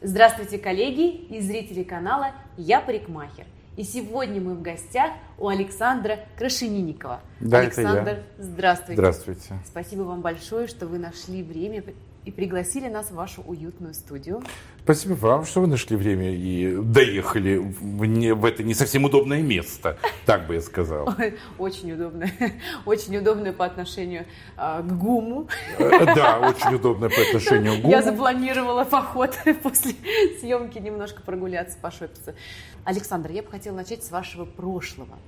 Здравствуйте, коллеги и зрители канала «Я парикмахер». И сегодня мы в гостях у Александра Крашенинникова. Да, Александр, это я. здравствуйте. Здравствуйте. Спасибо вам большое, что вы нашли время и пригласили нас в вашу уютную студию. Спасибо вам, что вы нашли время и доехали в, не, в это не совсем удобное место, так бы я сказал. Очень удобное. Очень удобное по отношению а, к ГУМу. Э, Да, очень удобное по отношению к Я ГУМу. запланировала поход после съемки немножко прогуляться, пошопиться. Александр, я бы хотела начать с вашего прошлого.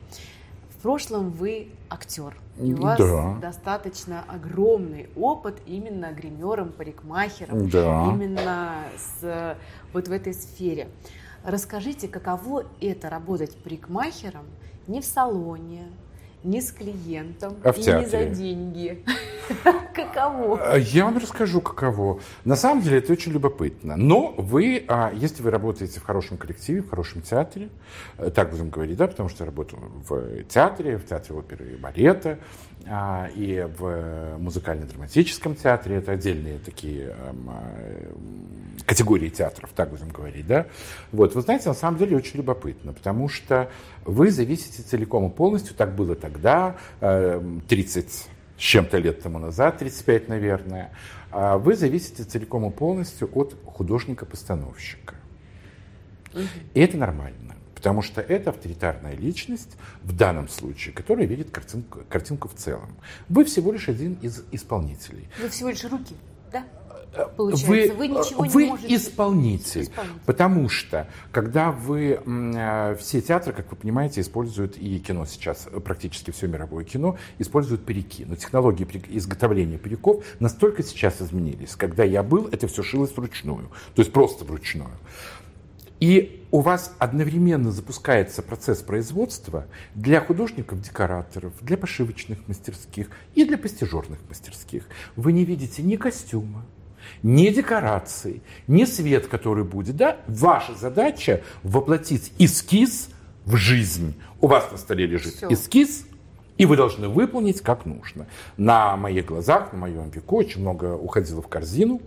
В прошлом вы актер. И у вас Да. достаточно огромный опыт именно гримером, парикмахером, Да. именно с, вот в этой сфере. Расскажите, каково это работать парикмахером не в салоне, не с клиентом А в и не театре. за деньги. Каково? А Я вам расскажу, каково. На самом деле это очень любопытно. Но вы, а, если вы работаете в хорошем коллективе, в хорошем театре, э, так будем говорить, да, потому что я работал в театре, в театре оперы и балета, и в музыкально-драматическом театре, это отдельные такие эм, э, категории театров, так будем говорить, да. Вот, вы знаете, на самом деле очень любопытно, потому что вы зависите целиком и полностью, так было тогда, эм, 30 с чем-то лет тому назад, 35, наверное, а вы зависите целиком и полностью от художника-постановщика. И это нормально, потому что это авторитарная личность в данном случае, которая видит картинку, картинку в целом. Вы всего лишь один из исполнителей. Вы всего лишь руки, да? Вы, Получается, вы, ничего вы не можете... исполнитель, Исполнитель. потому что когда вы э, все театры, как вы понимаете, используют и кино сейчас э, практически все мировое кино используют парики, но технологии изготовления париков настолько сейчас изменились. Когда я был, это все шилось вручную, то есть просто вручную. И у вас одновременно запускается процесс производства для художников, декораторов, для пошивочных мастерских и для постижерных мастерских. Вы не видите ни костюма, ни декораций, ни свет, который будет. Да? Ваша задача воплотить эскиз в жизнь. У вас на столе лежит Всё. эскиз, и вы должны выполнить как нужно. На моих глазах, на моем веку очень много уходило в корзину.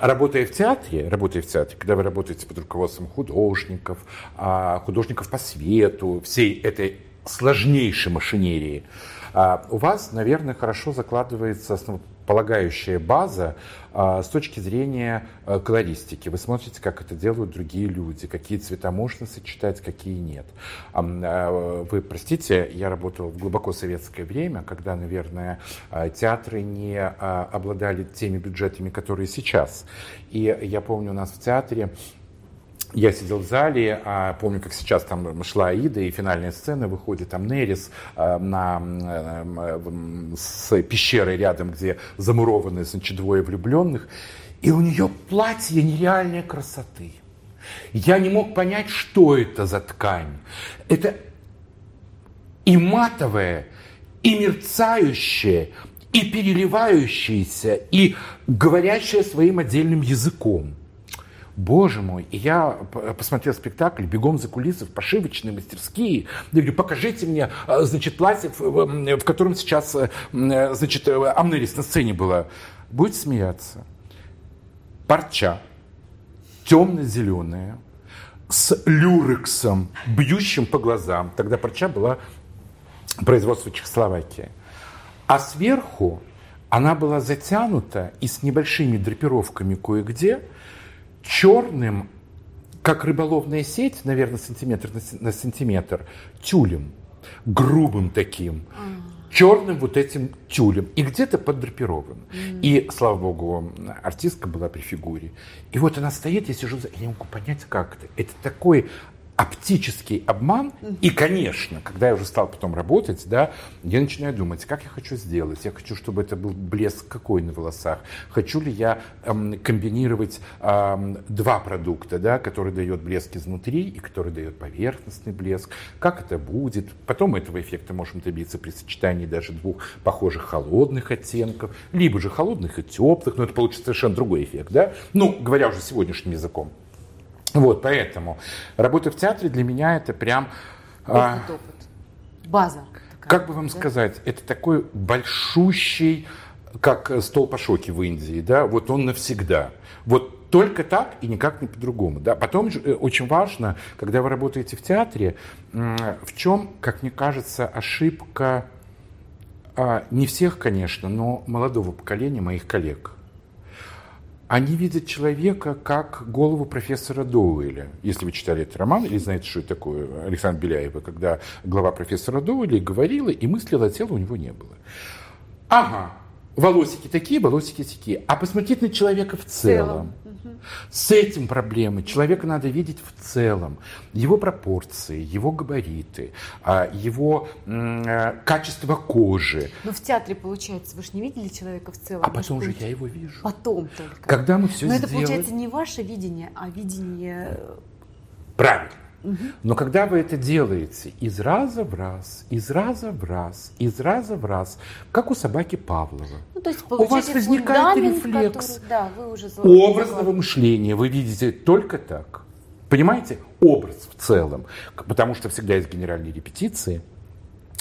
Работая в театре, работая в театре, когда вы работаете под руководством художников, а, художников по свету, всей этой сложнейшей машинерии, а, у вас, наверное, хорошо закладывается основополагающая база а, с точки зрения а, колористики. Вы смотрите, как это делают другие люди, какие цвета можно сочетать, какие нет. А, Вы простите, я работал в глубоко советское время, когда, наверное, а, театры не обладали теми бюджетами, которые сейчас. И я помню, у нас в театре я сидел в зале, а, помню, как сейчас там шла Аида, и финальная сцена выходит, там Нерис а, на, м, с пещерой рядом, где замурованы, значит, двое влюбленных, и у нее платье нереальной красоты. Я не мог понять, что это за ткань. Это и матовое, и мерцающее, и переливающееся, и говорящее своим отдельным языком. Боже мой, и я посмотрел спектакль, бегом за кулисы в пошивочные мастерские. Я говорю, покажите мне, а, значит, платье, в, котором сейчас, э, э, значит, э, Амнерис на сцене была. Будете смеяться. Парча, темно-зеленая, с люрексом, бьющим по глазам. Тогда парча была производство Чехословакии. А сверху она была затянута и с небольшими драпировками кое-где черным, как рыболовная сеть, наверное, сантиметр на сантиметр, тюлем, грубым таким, черным вот этим тюлем и где-то поддрапирован. И, слава богу, артистка была при фигуре. И вот она стоит, я сижу, за- я не могу понять, как это. Это такой оптический обман. И, конечно, когда я уже стал потом работать, да, я начинаю думать, как я хочу сделать. Я хочу, чтобы это был блеск какой на волосах. Хочу ли я эм, комбинировать эм, два продукта, да, который дает блеск изнутри и который дает поверхностный блеск. Как это будет? Потом этого эффекта можем добиться при сочетании даже двух похожих холодных оттенков, либо же холодных и теплых, но это получится совершенно другой эффект, да? Ну, говоря уже сегодняшним языком. Вот, поэтому работа в театре для меня это прям... а, Опыт, опыт. База. такая, как бы вам да? сказать, это такой большущий, как стол по шоке в Индии, да, вот он навсегда. Вот Вот только так и никак не по-другому. Да? Потом э, очень важно, когда вы работаете в театре, в чем, как мне кажется, ошибка а, не всех, конечно, но молодого поколения моих коллег. Они видят человека как голову профессора Доуэля. Если вы читали этот роман или знаете, что это такое, Александр Беляева, когда глава профессора Доуэля говорила, и мыслила, а тела у него не было. Ага, волосики такие, волосики такие. А посмотреть на человека в целом. С этим проблемы. Человека надо видеть в целом. Его пропорции, его габариты, а, его э, качество кожи. Но в театре, получается, вы же не видели человека в целом. А потом же я его вижу. Потом только. Когда мы все Но сделали... это, получается, не ваше видение, а видение... Правильно. Но когда вы это делаете из раза в раз, из раза в раз, из раза в раз, как у собаки Павлова, ну, то есть, у вас возникает рефлекс который, да, вы уже образного мышления. Вы видите только так. Понимаете? Образ в целом. Потому что всегда есть генеральные репетиции –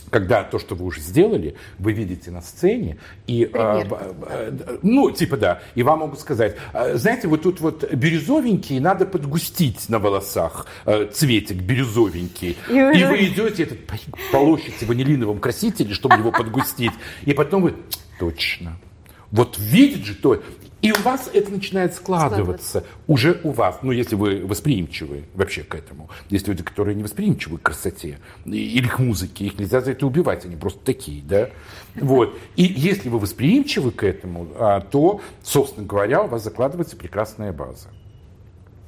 когда то, что вы уже сделали, вы видите на сцене, и, а, а, ну, типа, да, и вам могут сказать, «А, знаете, вот тут вот бирюзовенький, надо подгустить на волосах, а, цветик бирюзовенький, и вы, и вы идете, этот полощите ванилиновым красителем, чтобы его подгустить, и потом вы, точно, вот видит же то, и у вас это начинает складываться, складываться уже у вас, ну, если вы восприимчивы вообще к этому. Есть люди, которые не восприимчивы к красоте или к музыке, их нельзя за это убивать, они просто такие, да. Вот. И если вы восприимчивы к этому, а, то, собственно говоря, у вас закладывается прекрасная база.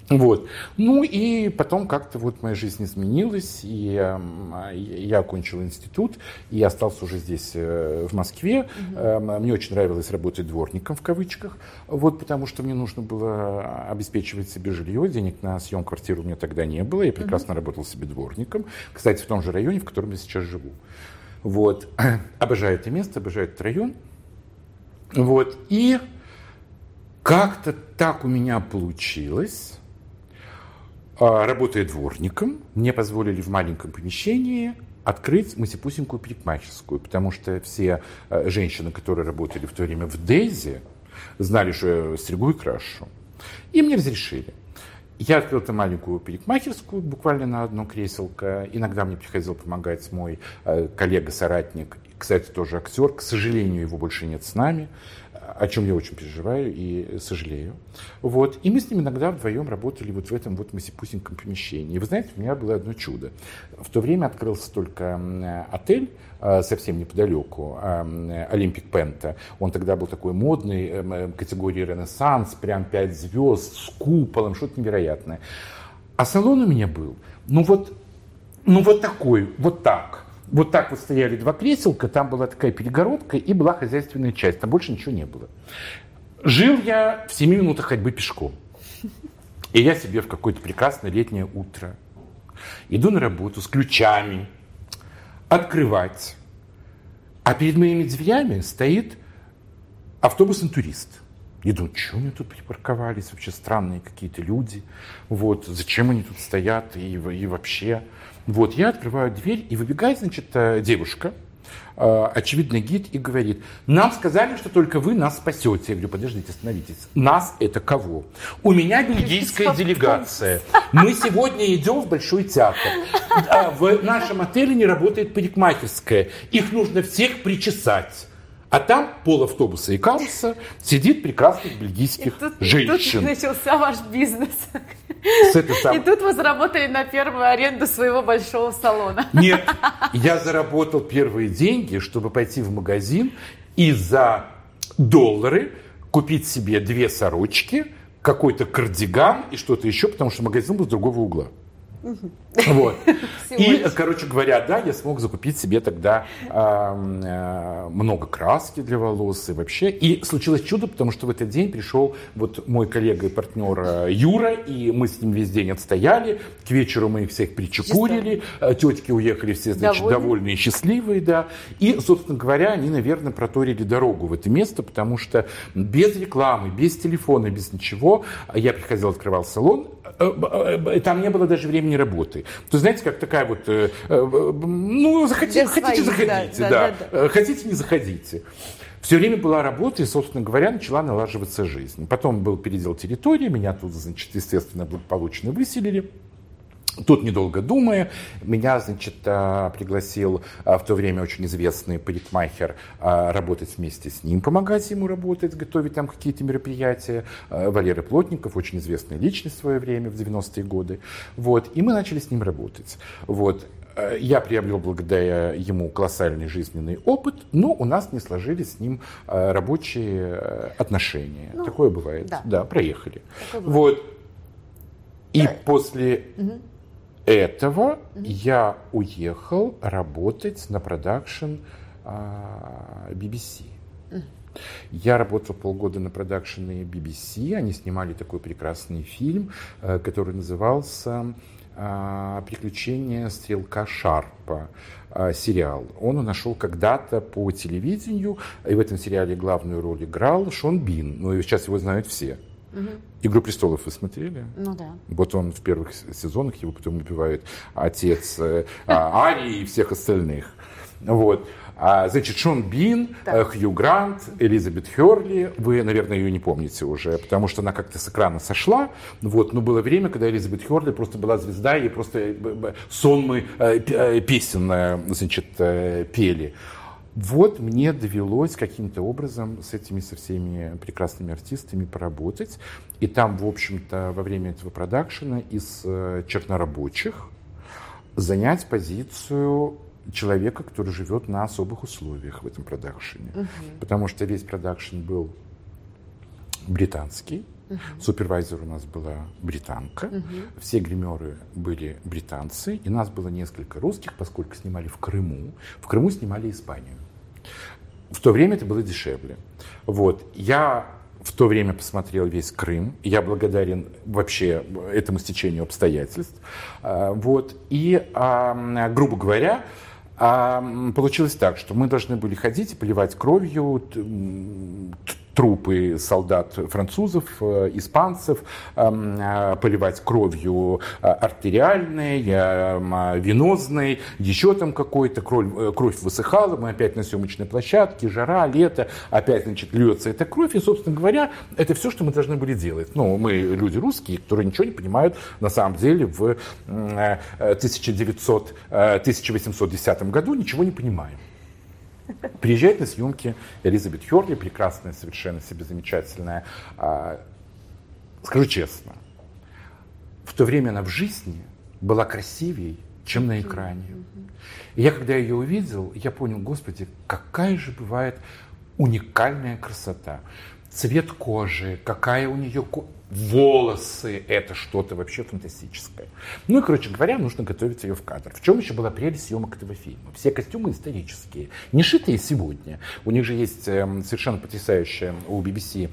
Вот. Ну и потом как-то вот моя жизнь изменилась, и я окончил институт, и остался уже здесь, э, в Москве. Э, мне очень нравилось работать дворником, в кавычках, вот, потому что мне нужно было обеспечивать себе жилье, денег на съем квартиры у меня тогда не было, я прекрасно угу. работал себе дворником, кстати, в том же районе, в котором я сейчас живу. Вот. Обожаю это место, обожаю этот район. Вот. И как-то так у меня получилось, работая дворником, мне позволили в маленьком помещении открыть масипусенькую парикмахерскую, потому что все а, женщины, которые работали в то время в Дейзе, знали, что я стригу и крашу. И мне разрешили. Я открыл эту маленькую парикмахерскую, буквально на одно креселко. Иногда мне приходил помогать мой а, коллега-соратник, кстати, тоже актер. К сожалению, его больше нет с нами о чем я очень переживаю и сожалею. Вот. И мы с ним иногда вдвоем работали вот в этом вот масипусеньком помещении. Вы знаете, у меня было одно чудо. В то время открылся только отель, а, совсем неподалеку, Олимпик Пента. Он тогда был такой модный, эм, э, категории Ренессанс, прям пять звезд, с куполом, что-то невероятное. А салон у меня был, ну вот, ну вот такой, вот так – вот так вот стояли два креселка, там была такая перегородка и была хозяйственная часть, там больше ничего не было. Жил я в 7 минутах ходьбы пешком. И я себе в какое-то прекрасное летнее утро иду на работу с ключами, открывать. А перед моими дверями стоит автобус-интурист. Я думаю, что они тут припарковались, вообще странные какие-то люди. Вот, зачем они тут стоят и, и вообще. Вот, я открываю дверь, и выбегает, значит, э, девушка, э, очевидно, гид, и говорит, нам сказали, что только вы нас спасете. Я говорю, подождите, остановитесь. Нас это кого? У меня бельгийская делегация. Мы сегодня идем в Большой театр. А в нашем отеле не работает парикмахерская. Их нужно всех причесать. А там пол автобуса и каруса сидит прекрасных бельгийских и тут, женщин. И тут начался ваш бизнес. С этой сам... И тут вы заработали на первую аренду своего большого салона. Нет, я заработал первые деньги, чтобы пойти в магазин и за доллары купить себе две сорочки, какой-то кардиган и что-то еще, потому что магазин был с другого угла. Вот. И, короче говоря, да, я смог закупить себе тогда э, много краски для волос и вообще. И случилось чудо, потому что в этот день пришел вот мой коллега и партнер э, Юра, и мы с ним весь день отстояли. К вечеру мы их всех причекурили, Чисто. Э, тетки уехали все, значит, довольные. довольные и счастливые, да. И, собственно говоря, они, наверное, проторили дорогу в это место, потому что без рекламы, без телефона, без ничего, я приходил, открывал салон, там не было даже времени работы. То знаете, как такая вот, ну, захотите, хотите, заходите, да, да, да, да. хотите, не заходите. Все время была работа, и, собственно говоря, начала налаживаться жизнь. Потом был передел территории, меня тут, значит, естественно, благополучно выселили. Тут, недолго думая, меня, значит, а, пригласил а, в то время очень известный парикмахер а, работать вместе с ним, помогать ему работать, готовить там какие-то мероприятия. Валерий Плотников, очень известная личность в свое время, в 90-е годы. Вот, и мы начали с ним работать. Вот. Я приобрел благодаря ему колоссальный жизненный опыт, но у нас не сложились с ним рабочие отношения. Ну, Такое бывает. Да, да проехали. Такое вот. И да. после угу этого mm-hmm. я уехал работать на продакшн а, BBC. Mm-hmm. Я работал полгода на продакшене BBC. Они снимали такой прекрасный фильм, э, который назывался а, «Приключения стрелка Шарпа» а, сериал. Он нашел когда-то по телевидению, и в этом сериале главную роль играл Шон Бин. Ну и сейчас его знают все. Угу. «Игру престолов» вы смотрели? Ну да. Вот он в первых сезонах, его потом убивает отец э, а, Арии и всех остальных. Вот. А, значит, Шон Бин, так. Э, Хью Грант, Элизабет Херли. Вы, наверное, ее не помните уже, потому что она как-то с экрана сошла. Вот. Но было время, когда Элизабет Херли просто была звезда, и просто э, сонмы песен значит, пели. Вот мне довелось каким-то образом с этими, со всеми прекрасными артистами поработать. И там, в общем-то, во время этого продакшена из э, чернорабочих занять позицию человека, который живет на особых условиях в этом продакшене. Угу. Потому что весь продакшн был британский. Угу. Супервайзер у нас была британка, угу. все гримеры были британцы, и нас было несколько русских, поскольку снимали в Крыму. В Крыму снимали Испанию. В то время это было дешевле. Вот. Я в то время посмотрел весь Крым. Я благодарен вообще этому стечению обстоятельств. А, вот. И, грубо говоря, получилось так, что мы должны были ходить и поливать кровью трупы солдат французов, э, испанцев, эм, э, поливать кровью э, артериальной, венозной, еще там какой-то, кровь, кровь высыхала, мы опять на съемочной площадке, жара, лето, опять, значит, льется эта кровь, и, собственно говоря, это все, что мы должны были делать. Ну, мы люди русские, которые ничего не понимают на самом деле в 1900, 1810 году, ничего не понимаем. Приезжает на съемки Элизабет Херли, прекрасная, совершенно себе замечательная. А, скажу честно, в то время она в жизни была красивее, чем на экране. И я, когда ее увидел, я понял, господи, какая же бывает уникальная красота. Цвет кожи, какая у нее волосы, это что-то вообще фантастическое. Ну и, короче говоря, нужно готовить ее в кадр. В чем еще была прелесть съемок этого фильма? Все костюмы исторические, не шитые сегодня. У них же есть эм, совершенно потрясающая у BBC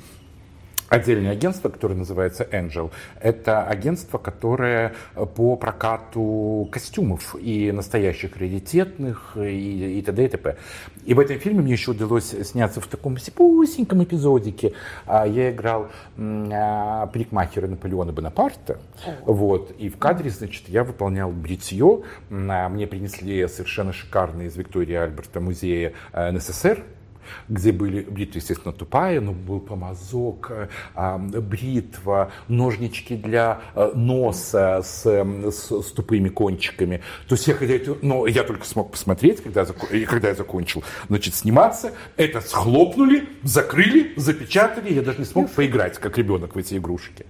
отдельное агентство, которое называется Angel. Это агентство, которое по прокату костюмов и настоящих раритетных, и, и т.д. и т.п. И в этом фильме мне еще удалось сняться в таком сипусеньком эпизодике. А, я играл а, парикмахера Наполеона Бонапарта. Вот. И в кадре, значит, я выполнял бритье. А, мне принесли совершенно шикарный из Виктории Альберта музея НССР где были бритва, естественно, тупая, но был помазок, э, бритва, ножнички для э, носа с, с, с тупыми кончиками. То есть я, это, но я только смог посмотреть, когда, когда я закончил, значит, сниматься, это схлопнули, закрыли, запечатали, я даже не смог поиграть, как ребенок в эти игрушки.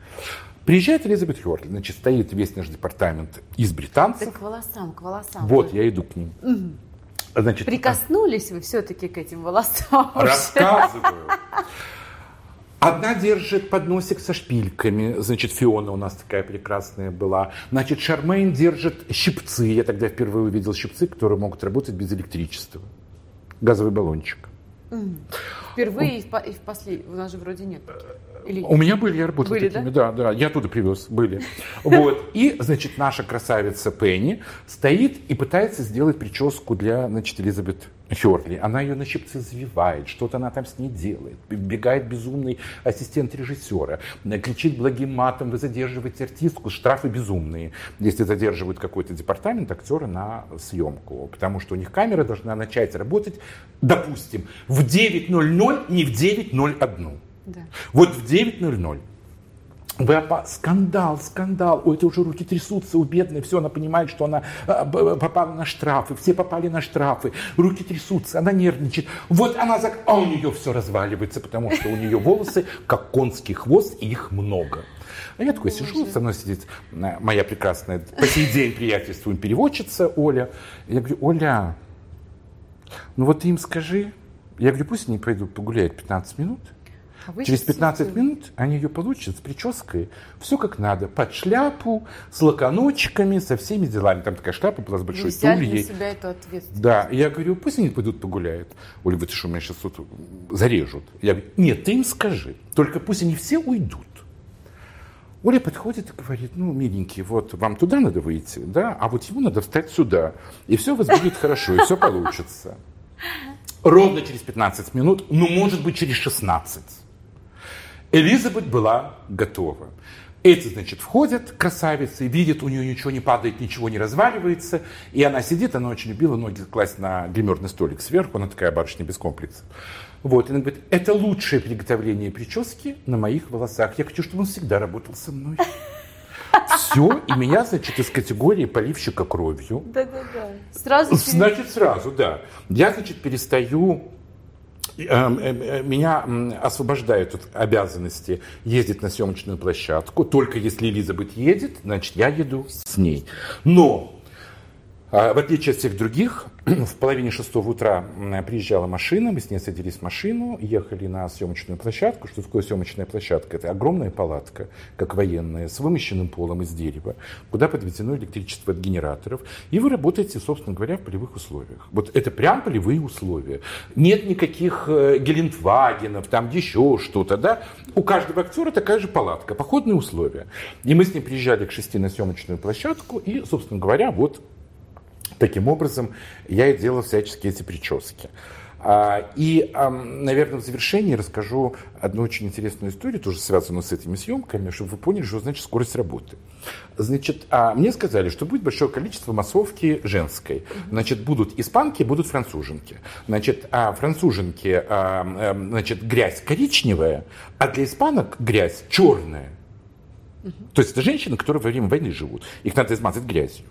Приезжает Элизабет Хёрли, значит, стоит весь наш департамент из британцев. Так к волосам, к волосам. Вот, я иду к ним. Угу. Значит, Прикоснулись вы все-таки к этим волосам? Рассказываю. Одна держит подносик со шпильками, значит, Фиона у нас такая прекрасная была. Значит, Шармейн держит щипцы. Я тогда впервые увидел щипцы, которые могут работать без электричества. Газовый баллончик. Впервые и в, и в последний, у нас же вроде нет. Или... У меня были, я работал были, такими, да? да, да, я оттуда привез, были. Вот, и, значит, наша красавица Пенни стоит и пытается сделать прическу для, значит, Элизабет Херли. Она ее на щипцы завивает, что-то она там с ней делает. Бегает безумный ассистент режиссера, кричит благим матом, вы задерживаете артистку, штрафы безумные, если задерживают какой-то департамент актера на съемку. Потому что у них камера должна начать работать, допустим, в 9.00, не в 9.01. Да. Вот в 9.00 вы опа... Скандал, скандал. Ой, это уже руки трясутся у бедной. Все, она понимает, что она а, попала на штрафы. Все попали на штрафы. Руки трясутся, она нервничает. Вот она... Зак... А у нее все разваливается, потому что у нее волосы как конский хвост, и их много. А я такой сижу, со мной сидит моя прекрасная, по сей день приятельствуем переводчица Оля. Я говорю, Оля, ну вот ты им скажи. Я говорю, пусть они пойдут погуляют 15 минут. А Через 15 минут они ее получат с прической, все как надо, под шляпу, с локоночками, со всеми делами. Там такая шляпа была с большой Вы тульей. на себя эту ответственность. Да, я говорю, пусть они пойдут погуляют. Оля, вы что, меня сейчас тут зарежут. Я говорю, нет, ты им скажи, только пусть они все уйдут. Оля подходит и говорит, ну, миленький, вот вам туда надо выйти, да, а вот ему надо встать сюда, и все у вас будет хорошо, и все получится. Ровно через 15 минут, ну, может быть, через 16 Элизабет была готова. Эти, значит, входят, красавицы, видят, у нее ничего не падает, ничего не разваливается. И она сидит, она очень любила ноги класть на гримерный столик сверху, она такая барышня без комплексов. Вот, и она говорит, это лучшее приготовление прически на моих волосах. Я хочу, чтобы он всегда работал со мной. Все, и меня, значит, из категории поливщика кровью. Да-да-да. Сразу? Значит, сразу, да. Я, значит, перестаю меня освобождают от обязанности ездить на съемочную площадку. Только если Элизабет едет, значит, я еду с ней. Но в отличие от всех других, в половине шестого утра приезжала машина, мы с ней садились в машину, ехали на съемочную площадку. Что такое съемочная площадка? Это огромная палатка, как военная, с вымощенным полом из дерева, куда подведено электричество от генераторов. И вы работаете, собственно говоря, в полевых условиях. Вот это прям полевые условия. Нет никаких э, Гелендвагенов, там еще что-то, да? У каждого актера такая же палатка, походные условия. И мы с ней приезжали к шести на съемочную площадку, и, собственно говоря, вот Таким образом, я и делал всяческие эти прически. А, и, наверное, в завершении расскажу одну очень интересную историю, тоже связанную с этими съемками, чтобы вы поняли, что значит скорость работы. Значит, а, мне сказали, что будет большое количество массовки женской. Значит, будут испанки, будут француженки. Значит, а француженки, значит, грязь коричневая, а для испанок грязь черная. То есть это женщины, которые во время войны живут. Их надо измазать грязью.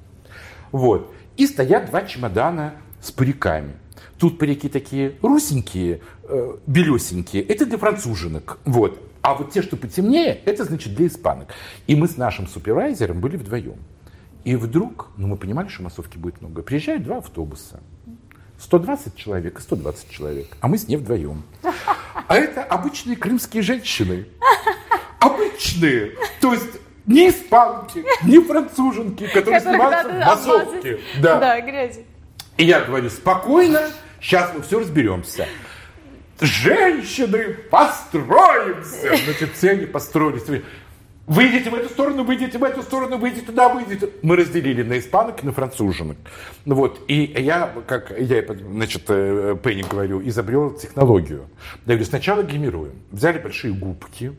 Вот. И стоят два чемодана с париками. Тут парики такие русенькие, э, белесенькие. Это для француженок. Вот. А вот те, что потемнее, это значит для испанок. И мы с нашим супервайзером были вдвоем. И вдруг, ну мы понимали, что массовки будет много, приезжают два автобуса. 120 человек и 120 человек, а мы с ней вдвоем. А это обычные крымские женщины. Обычные. То есть ни испанки, ни француженки, которые снимаются в массовке. Да. да, грязи. И я говорю, спокойно, сейчас мы все разберемся. Женщины, построимся. Значит, все они построились. Выйдите в эту сторону, выйдите в эту сторону, выйдите туда, выйдите. Мы разделили на испанок и на француженок. Ну вот, и я, как я, значит, э, Пенни говорю, изобрел технологию. Я говорю, сначала гримируем. Взяли большие губки.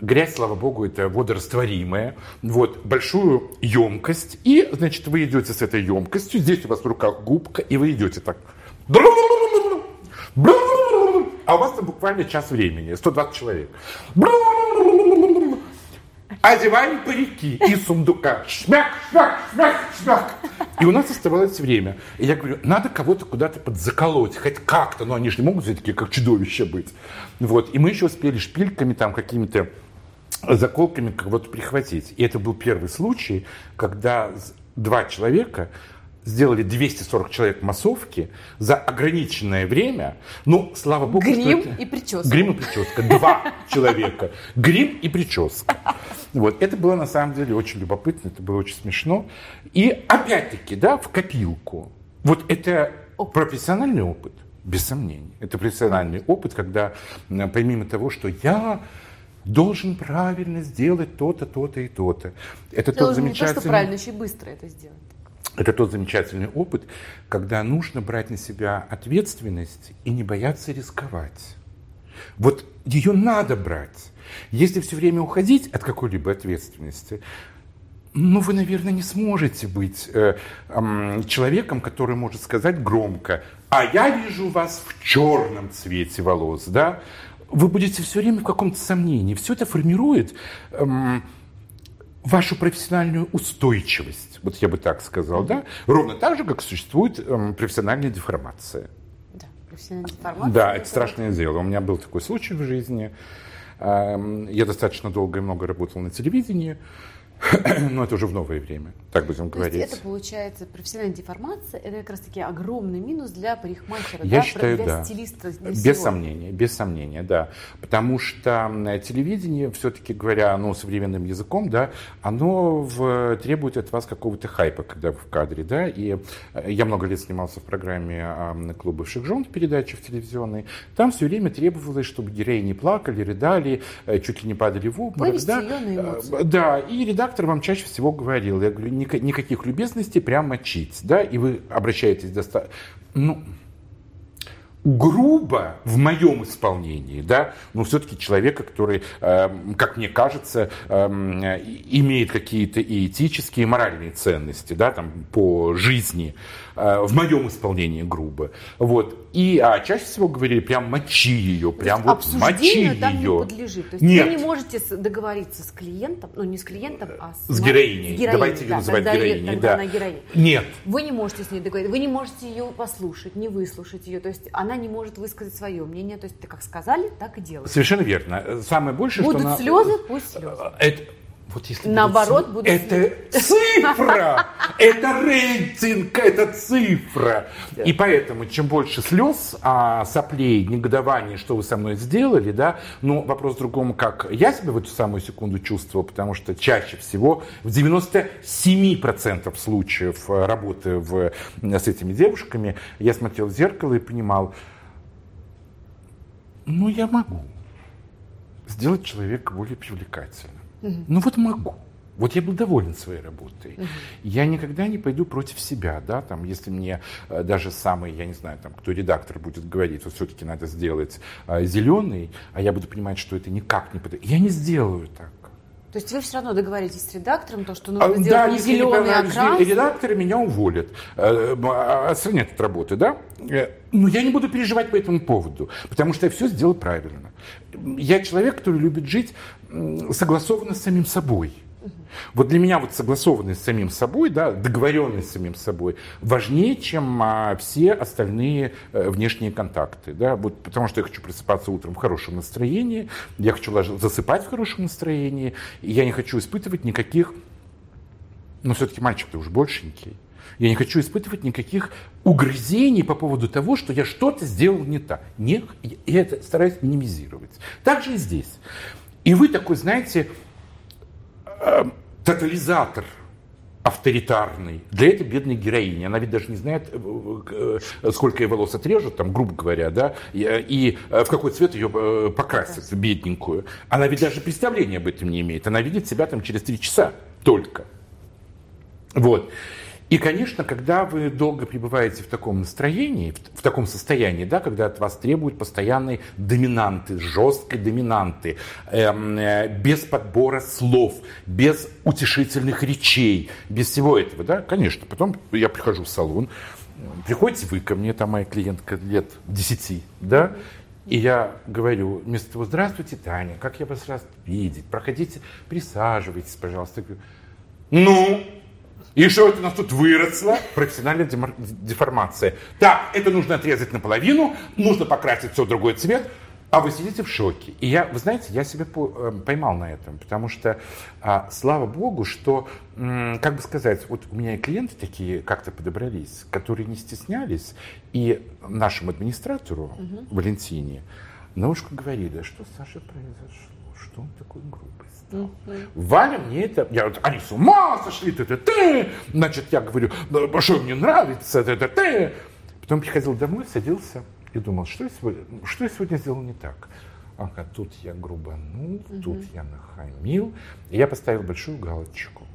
Грязь, слава богу, это водорастворимая. Вот, большую емкость. И, значит, вы идете с этой емкостью. Здесь у вас в руках губка, и вы идете так. А у вас там буквально час времени, 120 человек одеваем парики из сундука. Шмяк, шмяк, шмяк, шмяк. И у нас оставалось время. И я говорю, надо кого-то куда-то подзаколоть, хоть как-то, но они же не могут все такие, как чудовища быть. Вот. И мы еще успели шпильками там какими-то заколками кого-то прихватить. И это был первый случай, когда два человека сделали 240 человек массовки за ограниченное время. Ну, слава богу, Грим что это... и прическа. Грим и прическа. Два человека. Грим и прическа. Вот. Это было на самом деле очень любопытно, это было очень смешно. И опять-таки, да, в копилку. Вот это профессиональный опыт. Без сомнений. Это профессиональный опыт, когда помимо того, что я должен правильно сделать то-то, то-то и то-то. Это тот замечательный... Не то, что правильно, еще и быстро это сделать. Это тот замечательный опыт, когда нужно брать на себя ответственность и не бояться рисковать. Вот ее надо брать. Если все время уходить от какой-либо ответственности, ну, вы, наверное, не сможете быть э, э, человеком, который может сказать громко, а я вижу вас в черном цвете волос, да? Вы будете все время в каком-то сомнении. Все это формирует э, вашу профессиональную устойчивость, вот я бы так сказал, да? Ровно так же, как существует э, профессиональная деформация. Да, профессиональная деформация. Да, это страшное дело. У меня был такой случай в жизни. Эм, я достаточно долго и много работал на телевидении. Но это уже в новое время, так будем То говорить. Есть это получается профессиональная деформация, это как раз таки огромный минус для парикмахера, Я да, считаю, для да. стилиста. Для без всего. сомнения, без сомнения, да. Потому что телевидение, все-таки говоря ну, современным языком, да, оно в, требует от вас какого-то хайпа, когда вы в кадре, да. И э, я много лет снимался в программе «Клуб бывших жен» передачи в телевизионной. Там все время требовалось, чтобы герои плакали, рыдали, э, чуть ли не падали в обморок. Вывести да? ее на эмоции. Да, и редактор редактор вам чаще всего говорил, я говорю, никаких любезностей, прям мочить, да, и вы обращаетесь достаточно, ну, грубо в моем исполнении, да, но все-таки человека, который, э, как мне кажется, э, имеет какие-то и этические, и моральные ценности, да, там, по жизни, в моем исполнении грубо. Вот. И, а чаще всего говорили, прям мочи ее, прям вот мочи там ее. не подлежит. То есть Нет. вы не можете договориться с клиентом, ну не с клиентом, а с, с героиней. С героиней. Давайте ее да, называть тогда, героиней. Тогда да. она героиня. Нет. Вы не можете с ней договориться, вы не можете ее послушать, не выслушать ее. То есть она не может высказать свое мнение. То есть как сказали, так и делают. Совершенно верно. Самое большее, Будут что... Будут слезы, пусть слезы. Это вот если Наоборот, будут Это цифра! Это рейтинг, это цифра! И поэтому, чем больше слез, а, соплей, негодований, что вы со мной сделали, да, ну, вопрос в другом, как я себя в эту самую секунду чувствовал, потому что чаще всего, в 97% случаев э, работы в, с этими девушками, я смотрел в зеркало и понимал, ну, я могу сделать человека более привлекательным. Угу. Ну вот могу. Вот я был доволен своей работой. Угу. Я никогда не пойду против себя, да, там, если мне э, даже самый, я не знаю, там, кто редактор будет говорить, вот все-таки надо сделать э, зеленый, а я буду понимать, что это никак не подойдет. Я не сделаю так. То есть вы все равно договоритесь с редактором, то, что нужно а, сделать да, не зеленый окрас? редакторы меня уволят, э, а, отстранят от работы, да? Но я не буду переживать по этому поводу, потому что я все сделал правильно. Я человек, который любит жить согласованно с самим собой. Вот для меня вот согласованность с самим собой, да, договоренность с самим собой важнее, чем а, все остальные а, внешние контакты. Да, вот, потому что я хочу просыпаться утром в хорошем настроении, я хочу засыпать в хорошем настроении, и я не хочу испытывать никаких, но все-таки мальчик-то уж большенький, я не хочу испытывать никаких угрызений по поводу того, что я что-то сделал не так. Не, я это стараюсь минимизировать. Так же и здесь. И вы такой, знаете, э, тотализатор авторитарный для этой бедной героини. Она ведь даже не знает, э, э, сколько ей волос отрежут, там, грубо говоря, да, и, и в какой цвет ее покрасят, бедненькую. Она ведь даже представления об этом не имеет. Она видит себя там через три часа только. Вот. И, конечно, когда вы долго пребываете в таком настроении, в, таком состоянии, да, когда от вас требуют постоянной доминанты, жесткой доминанты, эм, э, без подбора слов, без утешительных речей, без всего этого, да, конечно, потом я прихожу в салон, приходите вы ко мне, там моя клиентка лет 10, да, и я говорю, вместо того, здравствуйте, Таня, как я вас рад видеть, проходите, присаживайтесь, пожалуйста. Ну, и что это у нас тут выросло? Профессиональная деформация. Так, это нужно отрезать наполовину, нужно покрасить все в другой цвет, а вы сидите в шоке. И я, вы знаете, я себя э, поймал на этом, потому что, а, слава богу, что, как бы сказать, вот у меня и клиенты такие как-то подобрались, которые не стеснялись, и нашему администратору, угу. Валентине, на ушко говорили, что с Сашей произошло, что он такой грубый. Угу. Валя мне это, я вот, они с ума сошли, ты, ты, ты. Значит, я говорю, что мне нравится, ты, ты, ты. Потом приходил домой, садился и думал, что я сегодня, что я сегодня сделал не так. Ага, тут я грубанул, угу. тут я нахамил. И я поставил большую галочку.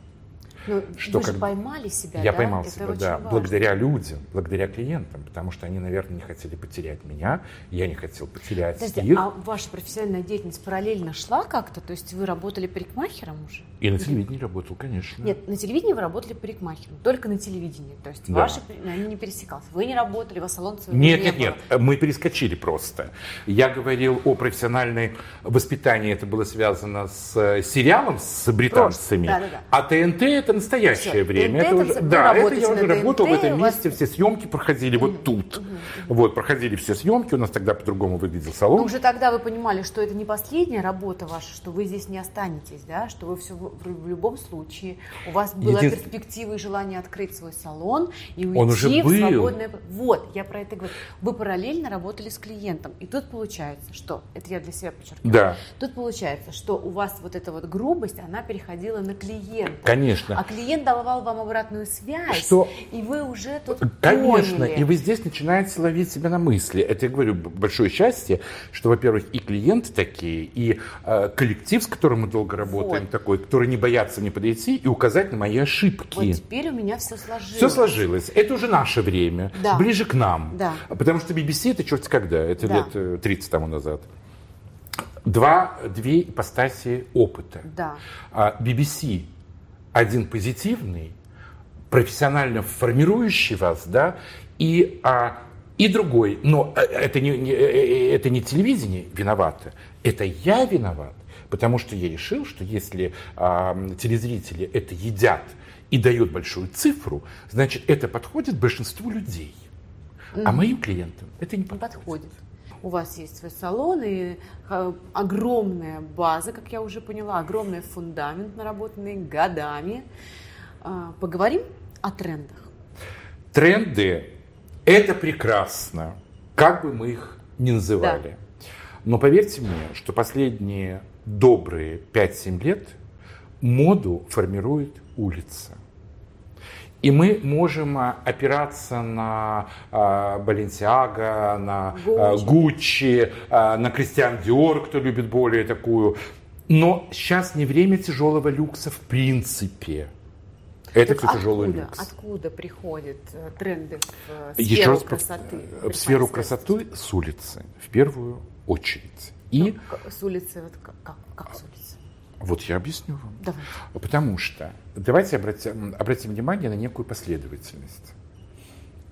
Но ну, что вы как... же поймали себя, Я да? поймал Это себя, да, важно. благодаря людям, благодаря клиентам, потому что они, наверное, не хотели потерять меня, я не хотел потерять Подожди, их. а ваша профессиональная деятельность параллельно шла как-то? То есть вы работали парикмахером уже? И на телевидении работал, конечно. Нет, на телевидении вы работали парикмахером, только на телевидении. То есть да. ваши они не пересекался. Вы не работали, у вас салон своего Нет, не нет, было. нет, мы перескочили просто. Я говорил о профессиональной воспитании, это было связано с э, сериалом, с британцами. Да, да, да. А ТНТ это настоящее Все, время. Это уже, да, это я уже работал в этом месте, все съемки проходили вот тут. Вот, проходили все съемки, у нас тогда по-другому выглядел салон. Но уже тогда вы понимали, что это не последняя работа ваша, что вы здесь не останетесь, да, что вы все в любом случае, у вас была Един... перспектива и желание открыть свой салон и уйти Он уже в был. свободное... Вот, я про это говорю. Вы параллельно работали с клиентом, и тут получается, что, это я для себя подчеркиваю, да. тут получается, что у вас вот эта вот грубость, она переходила на клиента. Конечно. А клиент давал вам обратную связь, что... и вы уже тут Конечно, поняли. и вы здесь начинаете ловить себя на мысли. Это, я говорю, большое счастье, что, во-первых, и клиенты такие, и э, коллектив, с которым мы долго работаем, вот. такой, которые не боятся мне подойти и указать на мои ошибки. Вот теперь у меня все сложилось. Все сложилось. Это уже наше время, да. ближе к нам. Да. Потому что BBC это черт когда, это Да. лет 30 тому назад. Два, две ипостаси опыта. Да. А BBC один позитивный, профессионально формирующий вас, да, и, а, и другой. Но э, это не, не, э, это не телевидение виновато, это я виноват. Потому что я решил, что если а, телезрители это едят и дают большую цифру, значит, это подходит большинству людей. А моим клиентам это не Не подходит. подходит. У вас есть свой салон и э, огромная база, как я уже поняла, огромный фундамент, наработанный годами. А, Поговорим о трендах. Тренды – это прекрасно, как бы мы их ни называли. Но поверьте мне, что последние добрые 5-7 лет моду формирует улица. И мы можем а, опираться на а, Баленсиага, на а, Гуччи. На Кристиан Диор, кто любит более такую. Но сейчас не время тяжелого люкса в принципе. Это Так все тяжелый откуда, люкс. откуда приходят э, тренды в э, Еще сферу раз красоты? в сферу красоты с улицы в первую очередь. И К- С улицы, вот как, как с улицы? Вот я объясню вам. Давайте. Потому что давайте обратим, обратим внимание на некую последовательность.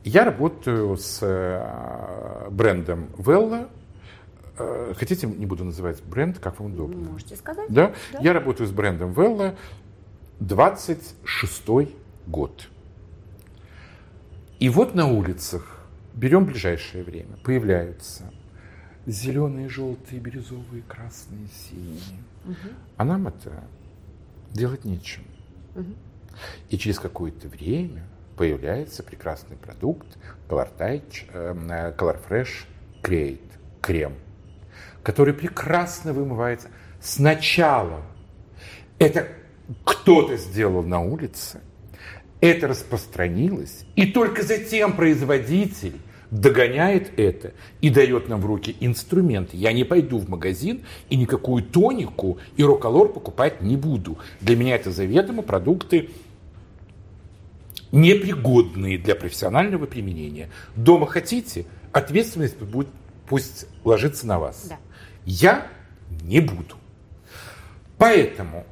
Я работаю с э, брендом Vella. Э, Хотите, не буду называть бренд, как вам удобно? Можете сказать? Да? Да. Я работаю с брендом Vella 26 год. И вот на улицах, берем ближайшее время, появляются зеленые, желтые, бирюзовые, красные, синие. А нам это делать нечем. И через какое-то время появляется прекрасный продукт Color, Touch, э, Color Fresh Create, крем, который прекрасно вымывается. Сначала это кто-то сделал на улице, это распространилось, и только затем производитель догоняет это и дает нам в руки инструменты. Я не пойду в магазин и никакую тонику и роколор покупать не буду. Для меня это заведомо продукты непригодные для профессионального применения. Дома хотите, ответственность будет, пусть ложится на вас. Да. Я не буду. Поэтому,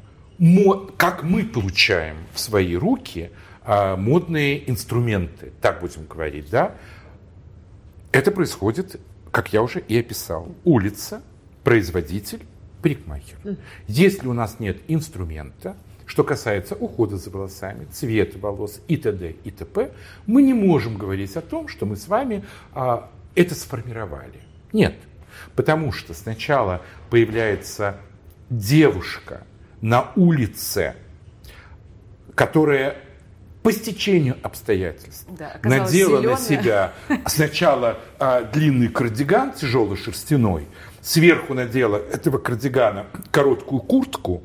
как мы получаем в свои руки а, модные инструменты, так будем говорить, да, это происходит, как я уже и описал. Улица, производитель, парикмахер. Если у нас нет инструмента, что касается ухода за волосами, цвета волос и т.д. и т.п., мы не можем говорить о том, что мы с вами а, это сформировали. Нет. Потому что сначала появляется девушка на улице, которая по стечению обстоятельств Да, надела на зелёная. себя сначала а, длинный кардиган тяжелый шерстяной, сверху надела этого кардигана короткую куртку,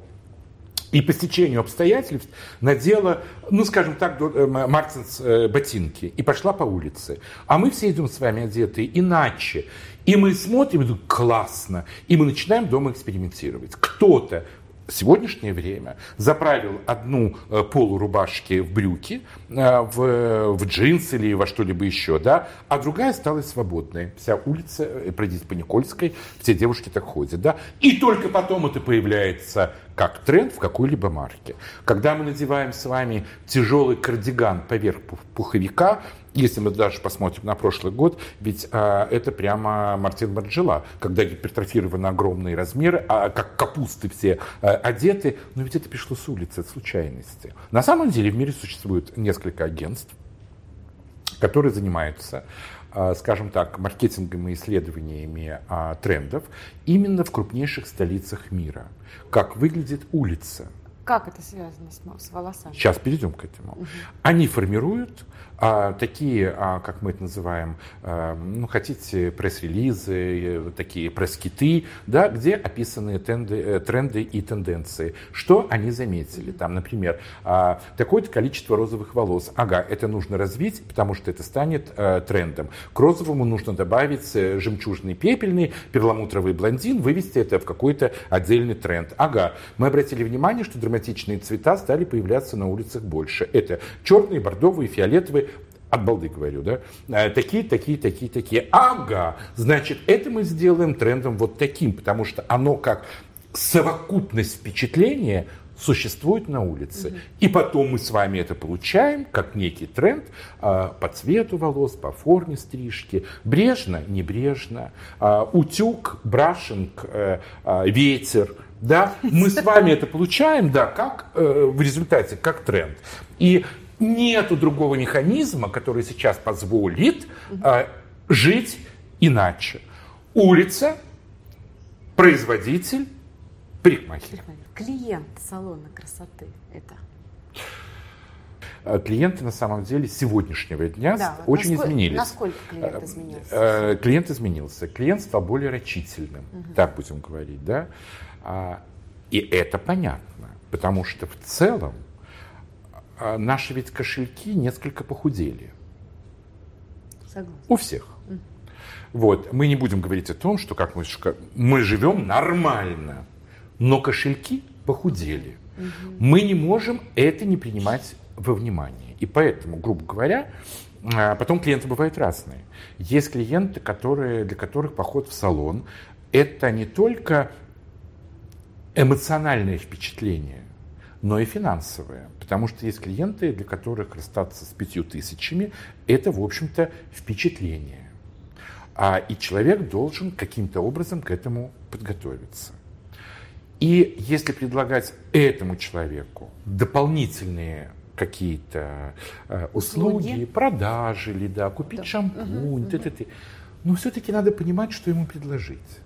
и по стечению обстоятельств надела, ну, скажем так, э, Мартинс э, ботинки и пошла по улице. А мы все идем с вами одетые иначе. И мы смотрим и думаем, классно. И мы начинаем дома экспериментировать. Кто-то сегодняшнее время заправил одну э, полурубашки в брюки, э, в, в джинсы или во что-либо еще, да, а другая осталась свободной. Вся улица, э, пройдите по Никольской, все девушки так ходят, да. И только потом это появляется как тренд в какой-либо марке. Когда мы надеваем с вами тяжелый кардиган поверх пуховика, если мы даже посмотрим на прошлый год, ведь а, это прямо Мартин Марджела, когда гипертрофированы огромные размеры, а как капусты все а, одеты, но ведь это пришло с улицы, от случайности. На самом деле в мире существует несколько агентств, которые занимаются а, скажем так, маркетингом и исследованиями а, трендов именно в крупнейших столицах мира. Как выглядит улица. Как это связано с, с волосами? Сейчас перейдем к этому. Угу. Они формируют а, такие, а, как мы это называем, а, ну, хотите, пресс-релизы, э, такие пресс-киты, да, где описаны тенды, э, тренды и тенденции. Что они заметили? Там, например, а, такое-то количество розовых волос. Ага, это нужно развить, потому что это станет а, трендом. К розовому нужно добавить жемчужный пепельный, перламутровый блондин, вывести это в какой-то отдельный тренд. Ага, мы обратили внимание, что драматичные цвета стали появляться на улицах больше. Это черные, бордовые, фиолетовые, от балды говорю, да, э, такие, такие, такие, такие. Ага, значит, это мы сделаем трендом вот таким, потому что оно как совокупность впечатления существует на улице. Угу. И потом мы с вами это получаем как некий тренд а, по цвету волос, по форме стрижки. Брежно, небрежно. А, утюг, брашинг, ветер. Да, мы с вами это получаем, да, как э, в результате, как тренд. И Нету другого механизма, который сейчас позволит э, жить иначе. Улица, производитель, парикмахер. Клиент салона красоты это а, клиенты на самом деле сегодняшнего дня да, очень насколько, изменились. Насколько клиент а, изменился? Клиент изменился. Клиент стал более рачительным, угу. так будем говорить, да. И это понятно, потому что в целом а наши ведь кошельки несколько похудели. Согласна. У всех. Mm. Вот. Мы не будем говорить о том, что как мы, мы живем нормально, но кошельки похудели. Mm-hmm. Мы не можем это не принимать во внимание. И поэтому, грубо говоря, а, потом клиенты бывают разные. Есть клиенты, которые, для которых поход в салон – это не только эмоциональное впечатление, но и финансовое. Потому что есть клиенты, для которых расстаться с пятью тысячами – это, в общем-то, впечатление. А, и человек должен каким-то образом к этому подготовиться. И если предлагать этому человеку дополнительные какие-то э, услуги, услуги, продажи или да, купить да. шампунь, угу, т -т -т, но все-таки надо понимать, что ему предложить.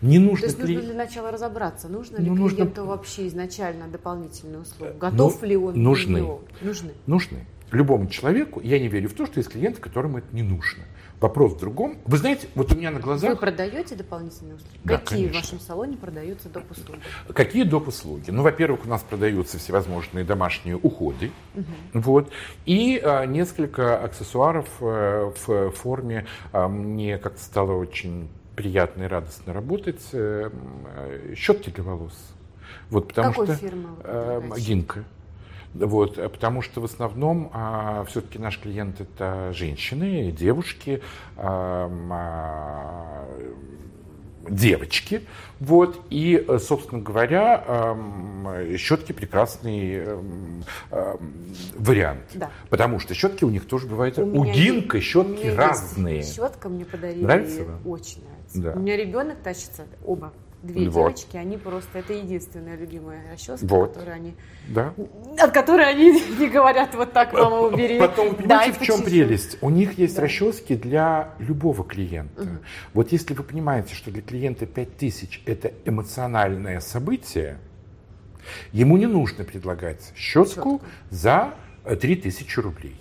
Не нужно То есть нужно для начала разобраться, нужно ли ну, клиенту нужно... вообще изначально дополнительную услугу, готов ну, ли он нужны. Или Нужны. Нужны. Любому человеку, я не верю в то, что есть клиенты, которым это не нужно. Вопрос в другом. Вы знаете, вот у меня на глазах... Вы продаете дополнительные услуги? Да, Какие конечно. в вашем салоне продаются доп. услуги? Какие доп. услуги? Ну, во-первых, у нас продаются всевозможные домашние уходы. Угу. Вот. И а, несколько аксессуаров а, в форме... А, мне как-то стало очень приятно и радостно работать. Э, щетки для волос. Вот, потому Какой что, фирмы? Э, Гинка. Вот, потому что в основном а, все-таки наш клиент это женщины, девушки, а, а, девочки. Вот, и, собственно говоря, щетки прекрасный вариант. Да. Потому что щетки у них тоже бывают. У, у Гинка щетки разные. Щетка мне подарили. Нравится Очень нравится. Да. У меня ребенок тащится, оба две вот. девочки, они просто, это единственная любимая расческа, вот. которую они, да. от которой они не говорят вот так, мама, убери. Потом, понимаете, да, в чем чуть-чуть. прелесть? У них есть да. расчески для любого клиента. Угу. Вот если вы понимаете, что для клиента 5000 это эмоциональное событие, ему не нужно предлагать щетку, щетку. за 3000 рублей.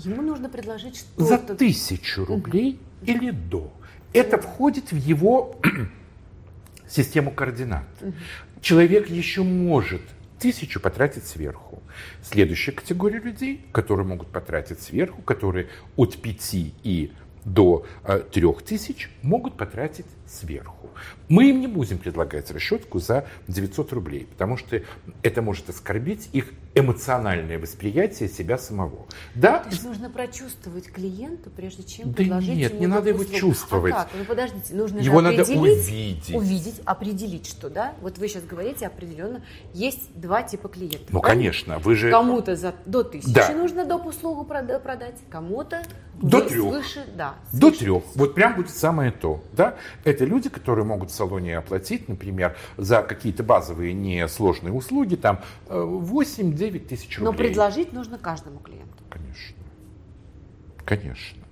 Ему нужно предложить что-то. За тысячу рублей угу. или до. Это входит в его систему координат. Человек еще может тысячу потратить сверху. Следующая категория людей, которые могут потратить сверху, которые от 5 и до э, 3000 могут потратить сверху. Мы им не будем предлагать расчетку за 900 рублей, потому что это может оскорбить их эмоциональное восприятие себя самого. Да? То есть нужно прочувствовать клиенту, прежде чем да предложить нет, ему не надо его услугу. чувствовать. А как? Ну подождите, нужно его же надо увидеть. увидеть, определить, что да. Вот вы сейчас говорите определенно, есть два типа клиентов. Ну правильно? конечно, вы же Кому-то за до тысячи Да. нужно доп. услугу прода- продать, кому-то До трех. свыше, да. До свыше. трех. Вот прям будет самое то. Да? Это люди, которые могут в салоне оплатить, например, за какие-то базовые несложные услуги, там э, 8-9 тысяч рублей. Но предложить нужно каждому клиенту. Конечно. Конечно.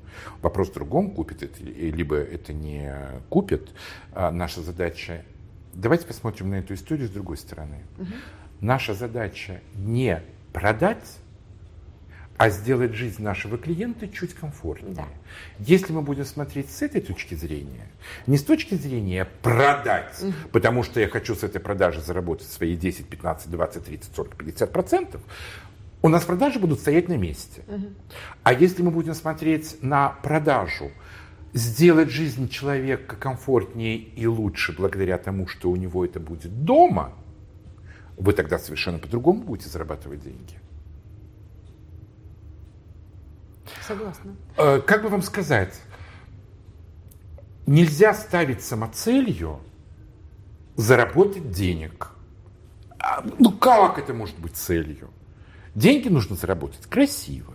Вопрос в другом, купит это, либо это не купит. А наша задача... Давайте посмотрим на эту историю с другой стороны. Наша задача не продать, а сделать жизнь нашего клиента чуть комфортнее. Да. Если мы будем смотреть с этой точки зрения, не с точки зрения продать, потому что я хочу с этой продажи заработать свои 10, 15, 20, 30, 40, 50 процентов, у нас продажи будут стоять на месте. А если мы будем смотреть на продажу, сделать жизнь человека комфортнее и лучше благодаря тому, что у него это будет дома, вы тогда совершенно по-другому будете зарабатывать деньги. Согласна. Э, Как бы вам сказать, нельзя ставить самоцелью заработать денег. А, Ну как это может быть целью? Деньги нужно заработать красиво.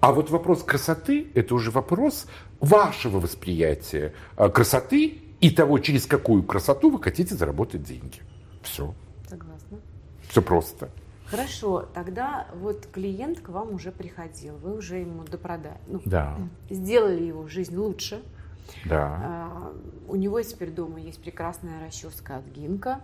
А вот вопрос красоты – это уже вопрос вашего восприятия э, красоты и того, через какую красоту вы хотите заработать деньги. Все. Согласна. Все просто. Хорошо, тогда вот клиент к вам уже приходил, вы уже ему допродали, ну, Да. сделали его жизнь лучше. Да. А, у него теперь дома есть прекрасная расческа от Гинка.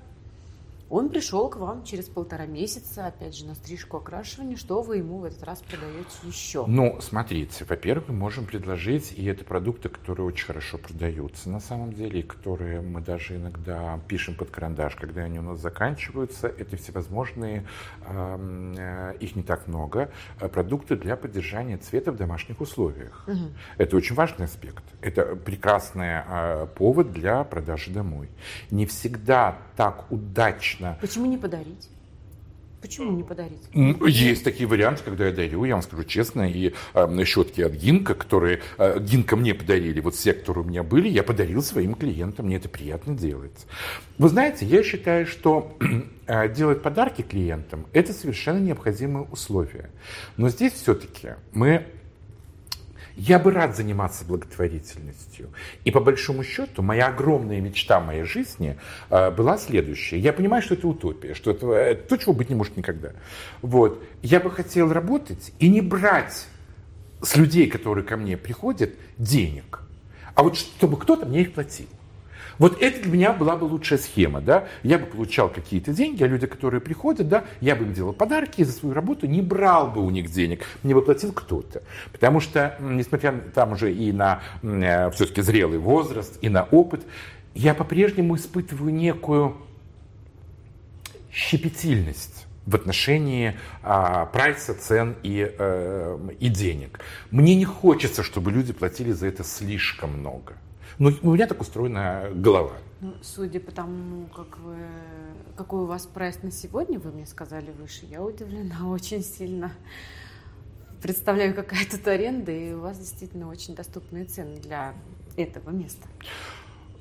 Он пришел к вам через полтора месяца, опять же, на стрижку окрашивание. Что вы ему в этот раз продаете еще? Ну, смотрите, во-первых, мы можем предложить, и это продукты, которые очень хорошо продаются на самом деле, и которые мы даже иногда пишем под карандаш, когда они у нас заканчиваются. Это всевозможные, э, их не так много, э, продукты для поддержания цвета в домашних условиях. Это очень важный аспект. Это прекрасный э, повод для продажи домой. Не всегда так удачно Почему не подарить? Почему не подарить? Есть такие варианты, когда я дарю, я вам скажу честно, и э, щетки от Гинка, которые э, Гинка мне подарили, вот все, которые у меня были, я подарил своим клиентам, мне это приятно делать. Вы знаете, я считаю, что э, делать подарки клиентам – это совершенно необходимое условие. Но здесь все-таки мы я бы рад заниматься благотворительностью. И по большому счету, моя огромная мечта моей жизни э, была следующая. Я понимаю, что это утопия, что это, это то, чего быть не может никогда. Вот. Я бы хотел работать и не брать с людей, которые ко мне приходят, денег. А вот чтобы кто-то мне их платил. Вот это для меня была бы лучшая схема, да. Я бы получал какие-то деньги, а люди, которые приходят, да, я бы им делал подарки и за свою работу не брал бы у них денег, мне бы платил кто-то. Потому что, несмотря там уже и на все-таки зрелый возраст, и на опыт, я по-прежнему испытываю некую щепетильность в отношении а, прайса, цен и, э, и денег. Мне не хочется, чтобы люди платили за это слишком много. Ну, у меня так устроена голова. Ну, судя по тому, как вы, какой у вас прайс на сегодня, вы мне сказали выше, я удивлена очень сильно. Представляю, какая тут аренда, и у вас действительно очень доступные цены для этого места.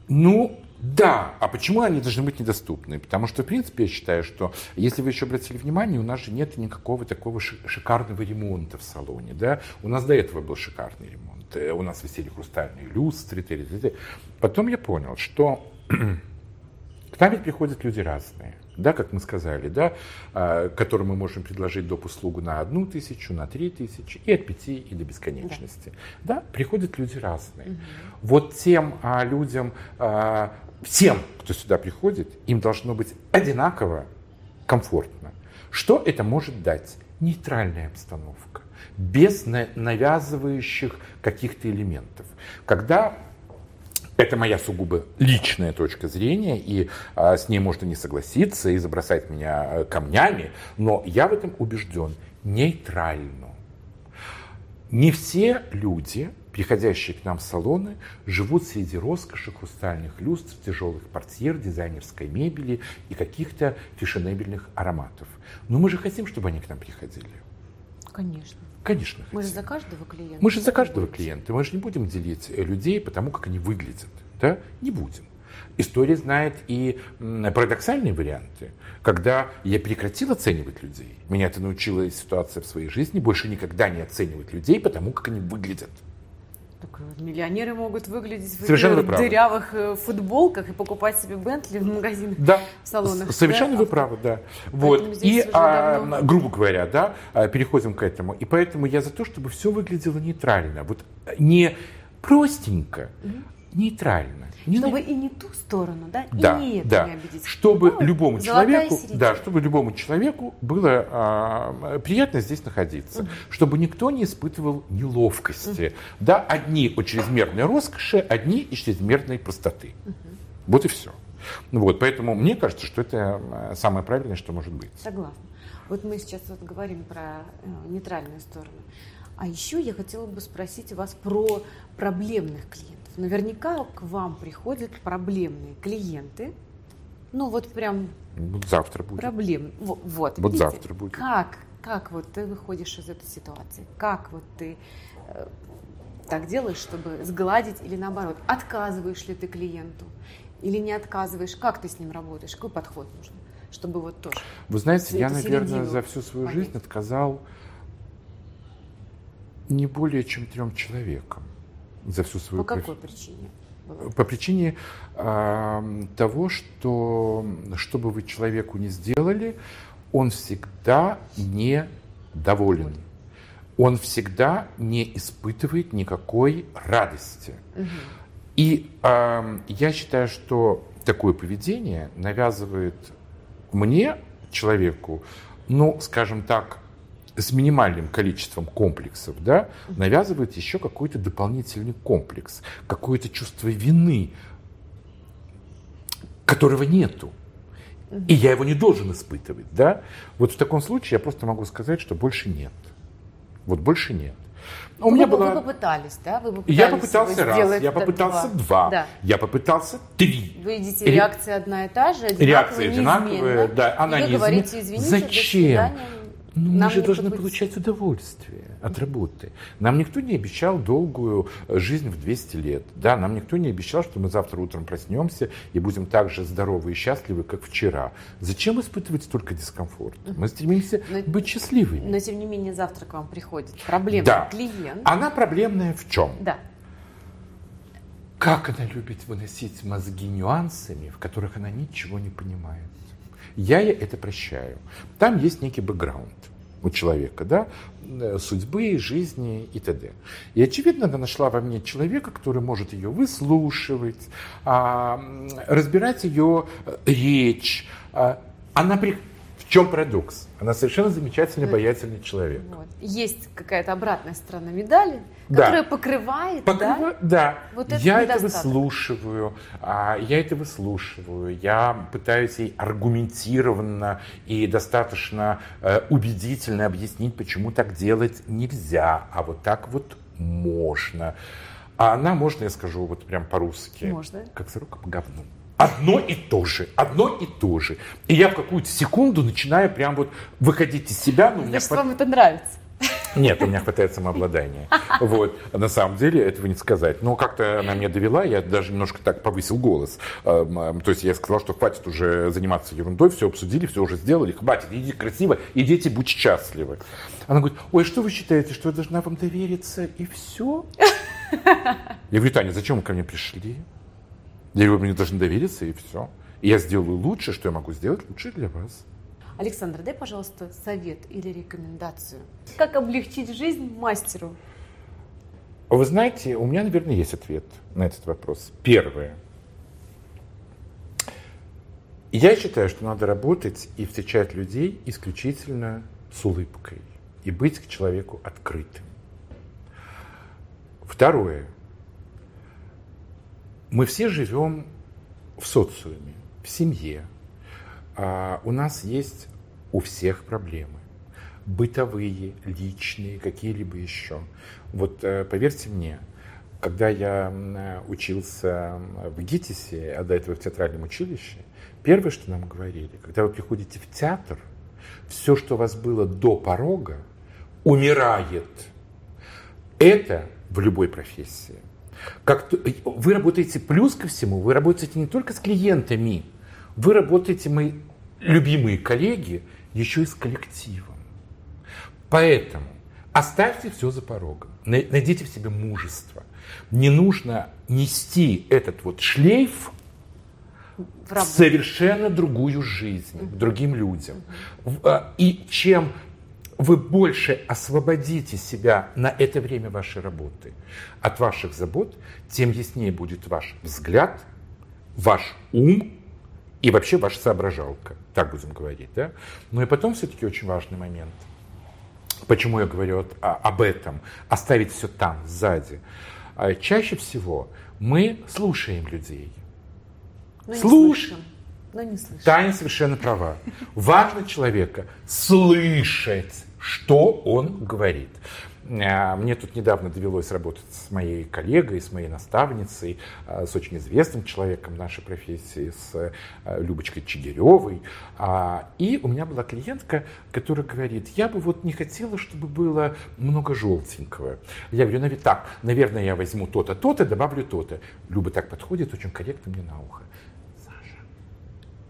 Ну, да. А почему они должны быть недоступны? Потому что, в принципе, я считаю, что, если вы еще обратили внимание, у нас же нет никакого такого ши- шикарного ремонта в салоне. Да? У нас до этого был шикарный ремонт. Э, У нас висели хрустальные люстры. т.д. Потом я понял, что к нам ведь приходят люди разные, да, как мы сказали, да, а, которым мы можем предложить доп. услугу на одну тысячу, на три тысячи и от пяти и до бесконечности. Да, приходят люди разные. Вот тем а, людям, а, всем, кто сюда приходит, им должно быть одинаково комфортно. Что это может дать? Нейтральная обстановка, без на- навязывающих каких-то элементов. Когда Это моя сугубо личная точка зрения, и а, с ней можно не согласиться и забросать меня э, камнями, но я в этом убежден нейтрально. Не все люди, приходящие к нам в салоны, живут среди роскоши, хрустальных люстр, тяжелых портьер, дизайнерской мебели и каких-то фешенебельных ароматов. Но мы же хотим, чтобы они к нам приходили. Конечно. Конечно. Мы же за каждого клиента. Мы же за каждого клиента. Мы же не будем делить э, людей по тому, как они выглядят. Да? Не будем. История знает и парадоксальные варианты, когда я прекратил оценивать людей. Меня это научила ситуация в своей жизни. Больше никогда не оценивать людей по тому, как они выглядят. Так, э, миллионеры могут выглядеть в Совершенно этих дырявых э, футболках и покупать себе Бентли в магазинах, да. в салонах. Совершенно да? вы правы, да. Вот. И, а, давно... грубо говоря, да, а, переходим к этому. И поэтому я за то, чтобы все выглядело нейтрально. Вот не простенько, угу. Нейтрально. Не чтобы на... и не ту сторону, да, да и не эту да. не обидеть. Чтобы ну, любому человеку, да, чтобы любому человеку было а, приятно здесь находиться, угу. чтобы никто не испытывал неловкости, угу. да, одни от чрезмерной роскоши, одни из чрезмерной простоты. Угу. Вот и все. Ну вот, поэтому мне кажется, что это а, самое правильное, что может быть. Согласна. Вот мы сейчас вот говорим про э, нейтральную сторону. А еще я хотела бы спросить вас про проблемных клиентов. Наверняка к вам приходят проблемные клиенты. Ну вот прям... Вот завтра будет. Проблем. Вот. Вот видите, завтра будет. Как, как вот ты выходишь из этой ситуации? Как вот ты э, так делаешь, чтобы сгладить или наоборот? Отказываешь ли ты клиенту? Или не отказываешь? Как ты с ним работаешь? Какой подход нужен? Чтобы вот тоже... Вы знаете, я, наверное, за всю свою понять. жизнь отказал не более чем трем человекам за всю свою По какой причине? По причине э, того, что что бы вы человеку не сделали, он всегда недоволен. Он всегда не испытывает никакой радости. Угу. И э, я считаю, что такое поведение навязывает мне, человеку, ну, скажем так, с минимальным количеством комплексов, да, навязывает еще какой-то дополнительный комплекс, какое-то чувство вины, которого нету. И я его не должен испытывать, да? Вот в таком случае я просто могу сказать, что больше нет. Вот больше нет. У вы, меня была... вы попытались, да? Вы попытались я попытался раз, я попытался два, два да. я попытался три. Вы видите, реакция одна и та же, реакция одинаковая, да, она и вы говорите, извините, Зачем? Ну, мы же должны получать удовольствие от работы. Нам никто не обещал долгую э, жизнь в 200 лет. Да, нам никто не обещал, что мы завтра утром проснемся и будем так же здоровы и счастливы, как вчера. Зачем испытывать столько дискомфорта? Мы стремимся но, быть счастливыми. Но, тем не менее, завтра к вам приходит проблемный да. клиент. Она проблемная в чем? Да. Как она любит выносить мозги нюансами, в которых она ничего не понимает. Я ей это прощаю. Там есть некий бэкграунд у человека, да, э, судьбы, жизни и т.д. И, очевидно, она нашла во мне человека, который может ее выслушивать, а, разбирать ее э, речь. А, она. В чем парадокс? Она совершенно замечательный, обаятельный человек. Вот. Есть какая-то обратная сторона медали, которая да. покрывает, Покрыва... да? Да. Вот это я это выслушиваю, а, я это выслушиваю, я пытаюсь ей аргументированно и достаточно э, убедительно объяснить, почему так делать нельзя, а вот так вот можно. А она, можно я скажу вот прям по-русски? Можно. Как сорока по говну. Одно и то же, одно и то же. И я в какую-то секунду начинаю прям вот выходить из себя. Ну, Значит, хват... вам это нравится. Нет, у меня хватает самообладания. Вот. На самом деле этого не сказать. Но как-то она меня довела, я даже немножко так повысил голос. То есть я сказал, что хватит уже заниматься ерундой, все обсудили, все уже сделали, хватит, идите красиво, идите, будь счастливы. Она говорит, ой, что вы считаете, что я должна вам довериться и все? Я говорю, Таня, зачем вы ко мне пришли? Я говорю, вы мне должны довериться, и все. И я сделаю лучше, что я могу сделать лучше для вас. Александр, дай, пожалуйста, совет или рекомендацию. Как облегчить жизнь мастеру? Вы знаете, у меня, наверное, есть ответ на этот вопрос. Первое. Я считаю, что надо работать и встречать людей исключительно с улыбкой и быть к человеку открытым. Второе. Мы все живем в социуме, в семье. А у нас есть у всех проблемы. Бытовые, личные, какие-либо еще. Вот э, поверьте мне, когда я учился в ГИТИСе, а до этого в театральном училище, первое, что нам говорили, когда вы приходите в театр, все, что у вас было до порога, умирает. Это в любой профессии. Как вы работаете плюс ко всему, вы работаете не только с клиентами, вы работаете, мои любимые коллеги, еще и с коллективом. Поэтому оставьте все за порогом, найдите в себе мужество. Не нужно нести этот вот шлейф в совершенно другую жизнь, к другим людям. А, и чем вы больше освободите себя на это время вашей работы от ваших забот, тем яснее будет ваш взгляд, ваш ум и вообще ваша соображалка. Так будем говорить. Да? Но и потом все-таки очень важный момент. Почему я говорю об этом? Оставить все там, сзади. А чаще всего мы слушаем людей. Но Слушаем. Но не слышим. Таня совершенно права. Важно человека слышать что он говорит. А, мне тут недавно довелось работать с моей коллегой, с моей наставницей, а, с очень известным человеком нашей профессии, с а, Любочкой Чигиревой. И у меня была клиентка, которая говорит, я бы вот не хотела, чтобы было много желтенького. Я говорю, ну так, наверное, я возьму то-то, то-то, добавлю то-то. Люба так подходит, очень корректно мне на ухо. Саша,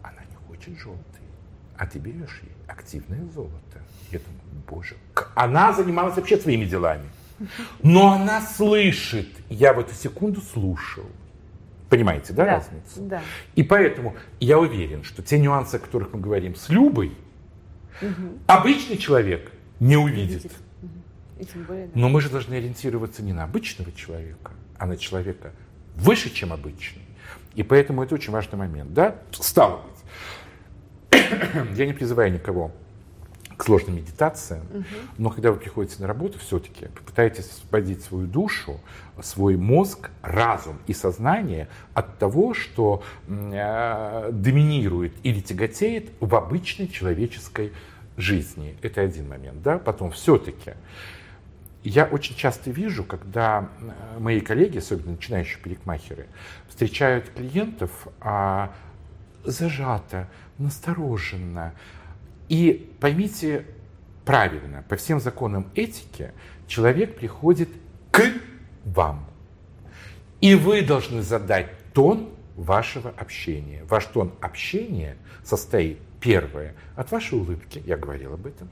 она не хочет желтый, а ты берешь ей активное золото. Я думаю, боже, она занималась вообще своими делами. Но она слышит. Я в эту секунду слушал. Понимаете, да, да разницу? Да. И поэтому я уверен, что те нюансы, о которых мы говорим с Любой, угу. обычный человек не увидит. Угу. Более, да. Но мы же должны ориентироваться не на обычного человека, а на человека выше, чем обычный. И поэтому это очень важный момент. Да? Стало быть, я не призываю никого к сложным медитациям, угу. но когда вы приходите на работу, все-таки попытаетесь освободить свою душу, свой мозг, разум и сознание от того, что э, доминирует или тяготеет в обычной человеческой жизни. Это один момент. Да? Потом все-таки я очень часто вижу, когда э, мои коллеги, особенно начинающие парикмахеры, встречают клиентов а, зажато, настороженно, и поймите правильно, по всем законам этики человек приходит к вам. И вы должны задать тон вашего общения. Ваш тон общения состоит, первое, от вашей улыбки, я говорил об этом,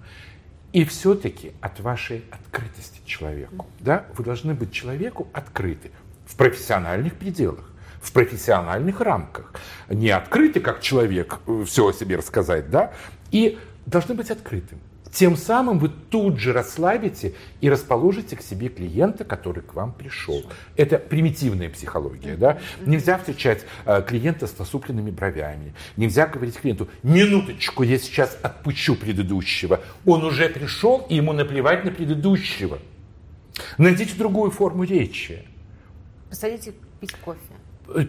и все-таки от вашей открытости человеку. Да? Вы должны быть человеку открыты в профессиональных пределах в профессиональных рамках. Не открыты, как человек, э, все о себе рассказать, да, и должны быть открытым. Тем самым вы тут же расслабите и расположите к себе клиента, который к вам пришел. Это примитивная психология. Да? Нельзя встречать э, клиента с насупленными бровями. Нельзя говорить клиенту, минуточку, я сейчас отпущу предыдущего. Он уже пришел, и ему наплевать на предыдущего. Найдите другую форму речи. Посадите пить кофе.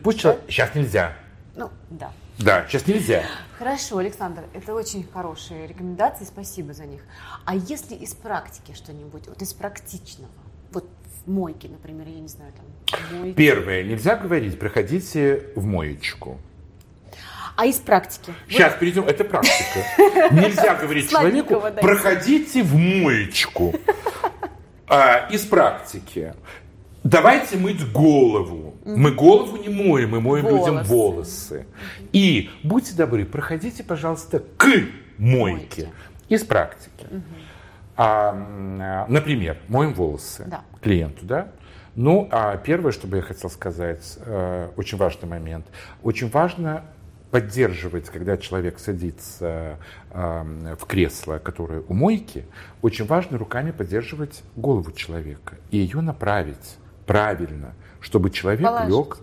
Пусть да? Сейчас нельзя. Ну, да. Да, сейчас нельзя. Хорошо, Александр, это очень хорошие рекомендации, спасибо за них. А если из практики что-нибудь, вот из практичного, вот в мойке, например, я не знаю, там, мойке. Первое, нельзя говорить, проходите в моечку. А из практики? Сейчас Вы... перейдем, это практика. Нельзя говорить человеку, проходите в моечку. А, из практики. Давайте мыть голову. Мы голову не моем, мы моем волосы. людям волосы. И будьте добры, проходите, пожалуйста, к мойке. Из практики. Угу. А, например, моем волосы да. клиенту, да? Ну, а первое, что бы я хотел сказать, э, очень важный момент. Очень важно поддерживать, когда человек садится э, в кресло, которое у мойки, очень важно руками поддерживать голову человека и ее направить правильно, чтобы человек Положить. лег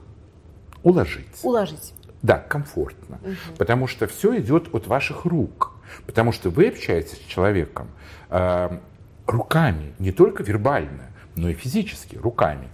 уложить. Уложить. Да, комфортно. Угу. Потому что все идет от ваших рук. Потому что вы общаетесь с человеком э, руками, не только вербально, но и физически, руками.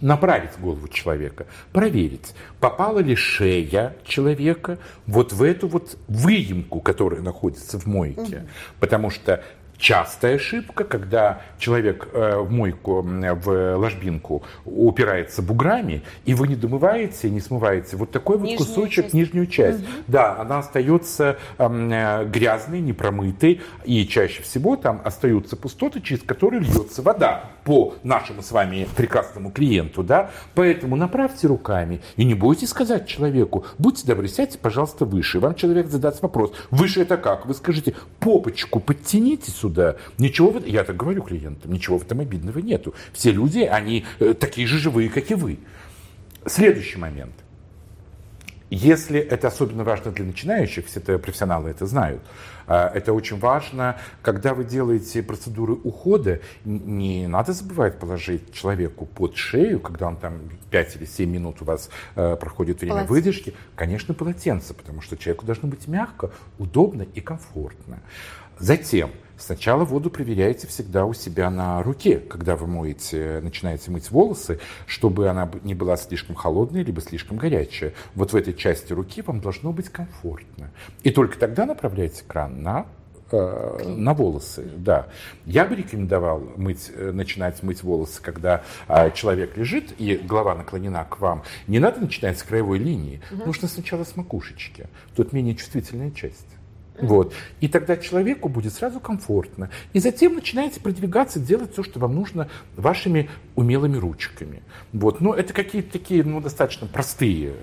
направить голову человека, проверить, попала ли шея человека вот в эту вот выемку, которая находится в мойке. Угу. Потому что частая ошибка, когда человек э, в мойку, в ложбинку упирается буграми, и вы не домываете, не смываете вот такой вот нижнюю кусочек, часть. нижнюю часть. Угу. Да, она остается э, грязной, непромытой, и чаще всего там остаются пустоты, через которые льется вода по нашему с вами прекрасному клиенту, да. Поэтому направьте руками и не бойтесь сказать человеку, будьте добры, сядьте, пожалуйста, выше. Вам человек задаст вопрос, выше это как? Вы скажите, попочку подтяните сюда. Ничего, в... я так говорю клиентам, ничего в этом обидного нету. Все люди, они э, такие же живые, как и вы. Следующий момент. Если это особенно важно для начинающих, все это профессионалы это знают, а, это очень важно, когда вы делаете процедуры ухода, не надо забывать положить человеку под шею, когда он там 5 или 7 минут у вас э, проходит время полотенце. выдержки, конечно, полотенце, потому что человеку должно быть мягко, удобно и комфортно. Затем Сначала воду проверяйте всегда у себя на руке, когда вы моете, начинаете мыть волосы, чтобы она не была слишком холодная, либо слишком горячая. Вот в этой части руки вам должно быть комфортно. И только тогда направляйте кран на э, на волосы, да. Я бы рекомендовал мыть, э, начинать мыть волосы, когда а, человек лежит и голова наклонена к вам. Не надо начинать с краевой линии, угу. нужно сначала с макушечки. Тут менее чувствительная часть. Вот. И тогда человеку будет сразу комфортно. И затем начинаете продвигаться, делать все, что вам нужно вашими умелыми ручками. Вот. Но это какие-то такие ну, достаточно простые,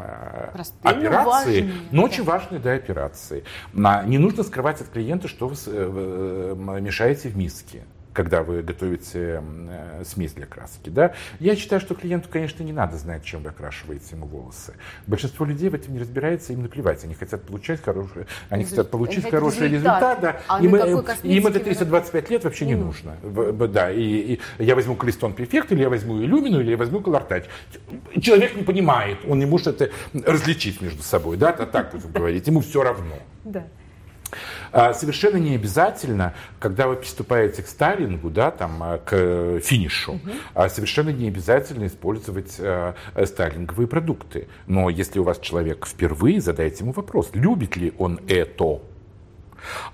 э, простые операции, но, важные, но очень важные да, операции. Не нужно скрывать от клиента, что вы э, э, мешаете в миске когда вы готовите э, смесь для краски. Да? Я считаю, что клиенту, конечно, не надо знать, чем вы окрашиваете ему волосы. Большинство людей в этом не разбирается, им наплевать. Они хотят получать хорошие, они хотят получить они хороший результат. результат да. а им, им это 325 лет вообще не, нужно. нужно. Да, и, и я возьму Клистон Префект, или я возьму Иллюмину, или я возьму Колортач. Человек не понимает, он не может это различить между собой. Да? Так будем говорить, ему все равно. Да. А, совершенно не обязательно, когда вы приступаете к стайлингу, да, там, а, к финишу, угу. совершенно не обязательно использовать э, стайлинговые продукты. Но если у вас человек впервые, задайте ему вопрос, любит ли он это.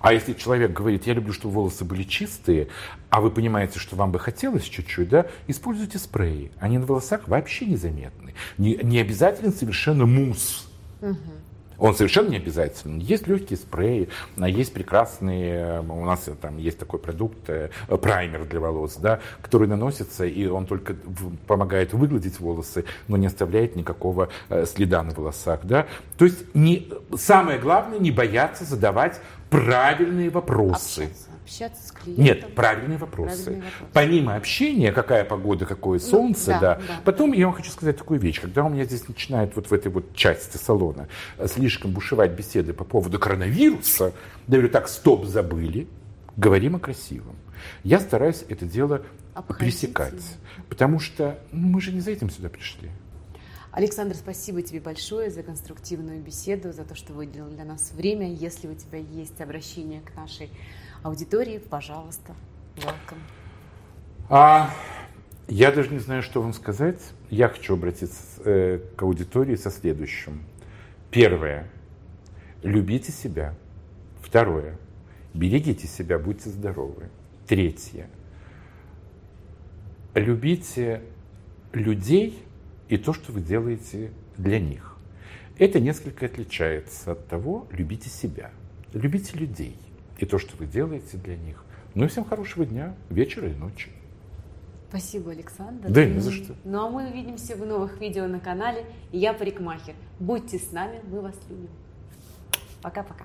А если человек говорит, я люблю, чтобы волосы были чистые, а вы понимаете, что вам бы хотелось чуть-чуть, да, используйте спреи. Они на волосах вообще незаметны. Не, не обязательно совершенно мусс. Угу. Он совершенно не обязательный. Есть легкие спреи, а есть прекрасные, у нас там есть такой продукт, э, праймер для волос, да, который наносится, и он только помогает выгладить волосы, но не оставляет никакого э, следа на волосах. Да. То есть не, самое главное не бояться задавать правильные вопросы. Общаться общаться с клиентом. Нет, правильные вопросы. Правильные вопросы. Помимо общения, какая погода, какое ну, солнце, ну, да, да. да. Потом я вам хочу сказать такую вещь. Когда у меня здесь начинают вот в этой вот части салона слишком бушевать беседы по поводу коронавируса, я говорю, так, стоп, забыли, говорим о красивом. Я стараюсь это дело Обходите. пресекать. Потому что ну, мы же не за этим сюда пришли. Александр, спасибо тебе большое за конструктивную беседу, за то, что выделил для нас время. Если у тебя есть обращение к нашей аудитории, пожалуйста, welcome. А, я даже не знаю, что вам сказать. Я хочу обратиться э, к аудитории со следующим. Первое. Любите себя. Второе. Берегите себя, будьте здоровы. Третье. Любите людей и то, что вы делаете для них. Это несколько отличается от того, любите себя. Любите людей и то, что вы делаете для них. Ну и всем хорошего дня, вечера и ночи. Спасибо, Александр. Да, не за что. Ну а мы увидимся в новых видео на канале. Я парикмахер. Будьте с нами, мы вас любим. Пока-пока.